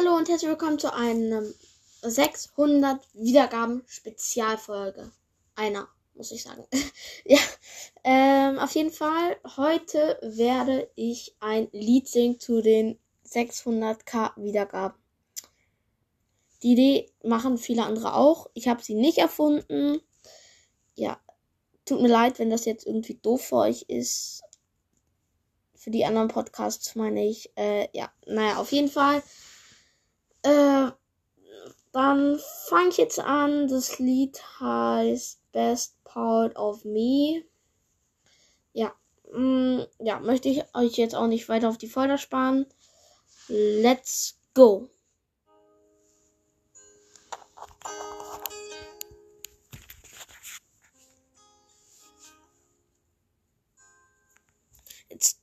Hallo und herzlich willkommen zu einem 600 Wiedergaben Spezialfolge. Einer, muss ich sagen. ja, ähm, auf jeden Fall, heute werde ich ein Lied singen zu den 600k Wiedergaben. Die Idee machen viele andere auch. Ich habe sie nicht erfunden. Ja, tut mir leid, wenn das jetzt irgendwie doof für euch ist. Für die anderen Podcasts meine ich. Äh, ja, naja, auf jeden Fall. Äh, dann fange ich jetzt an. Das Lied heißt Best Part of Me. Ja, mm, ja, möchte ich euch jetzt auch nicht weiter auf die Folter sparen. Let's go. It's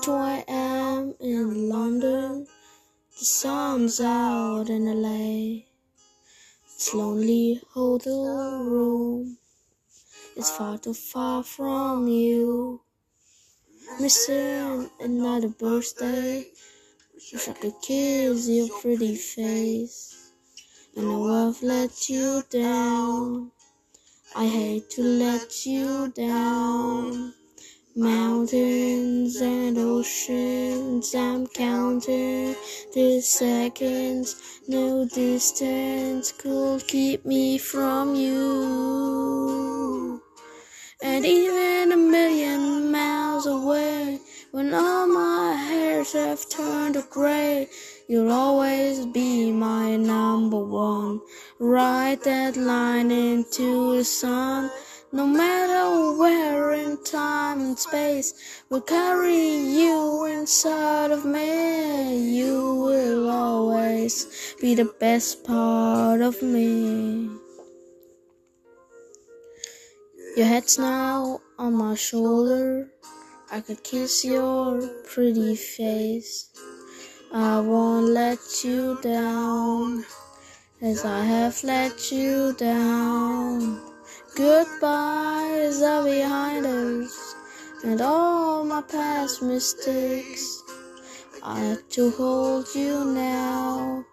2 a.m. in London. The sun's out in LA. It's lonely hotel room. It's far too far from you. Missing another birthday. Wish I could kiss your pretty face. I know I've let you down. I hate to let you down. Mountains and oceans, I'm counting the seconds. No distance could keep me from you. And even a million miles away, when all my hairs have turned gray, you'll always be my number one. Write that line into the sun. No matter where in time and space, will carry you inside of me. You will always be the best part of me. Your head's now on my shoulder. I could kiss your pretty face. I won't let you down as I have let you down. Goodbyes are behind us, and all my past mistakes. I had to hold you now,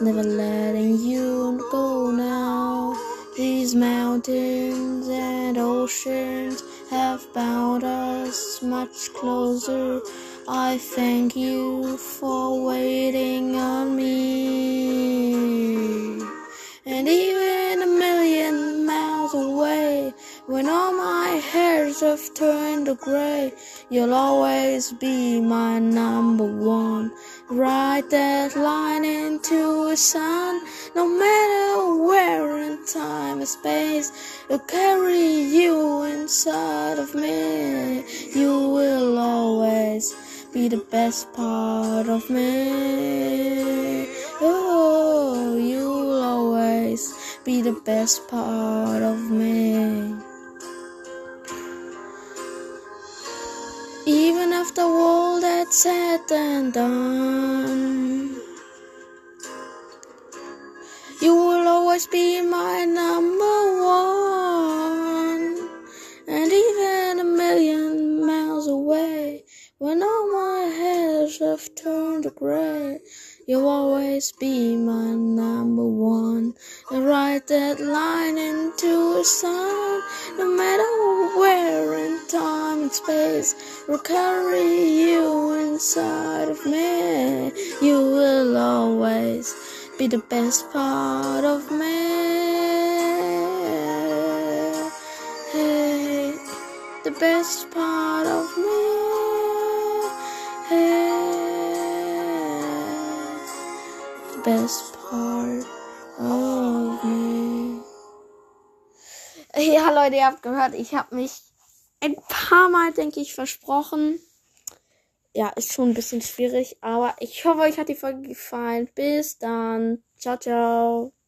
never letting you go now. These mountains and oceans have bound us much closer. I thank you for waiting on me. And even When all my hairs have turned to gray, you'll always be my number one. Write that line into the sun, no matter where in time and space. I'll carry you inside of me. You will always be the best part of me. Oh, you'll always be the best part of me. Even after all that's said and done, you will always be my number one. And even a million miles away, when all my hairs have turned gray. You'll always be my number one. And write that line into the sun. And space, will carry you inside of me. You will always be the best part of me. Hey, the best part of me. The best part of me. Ja, Leute, ihr habt gehört, ich habe mich ein paar Mal, denke ich, versprochen. Ja, ist schon ein bisschen schwierig, aber ich hoffe, euch hat die Folge gefallen. Bis dann. Ciao, ciao.